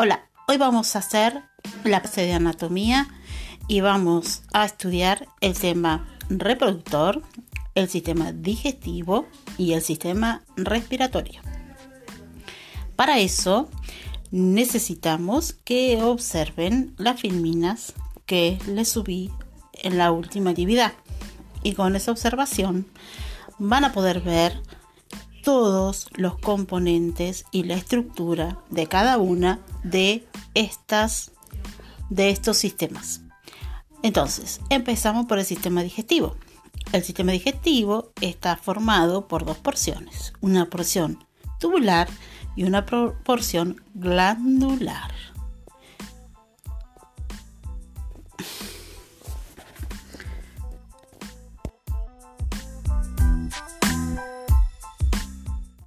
Hola, hoy vamos a hacer la clase de anatomía y vamos a estudiar el tema reproductor, el sistema digestivo y el sistema respiratorio. Para eso necesitamos que observen las filminas que les subí en la última actividad y con esa observación van a poder ver todos los componentes y la estructura de cada una de estas de estos sistemas. Entonces, empezamos por el sistema digestivo. El sistema digestivo está formado por dos porciones, una porción tubular y una porción glandular.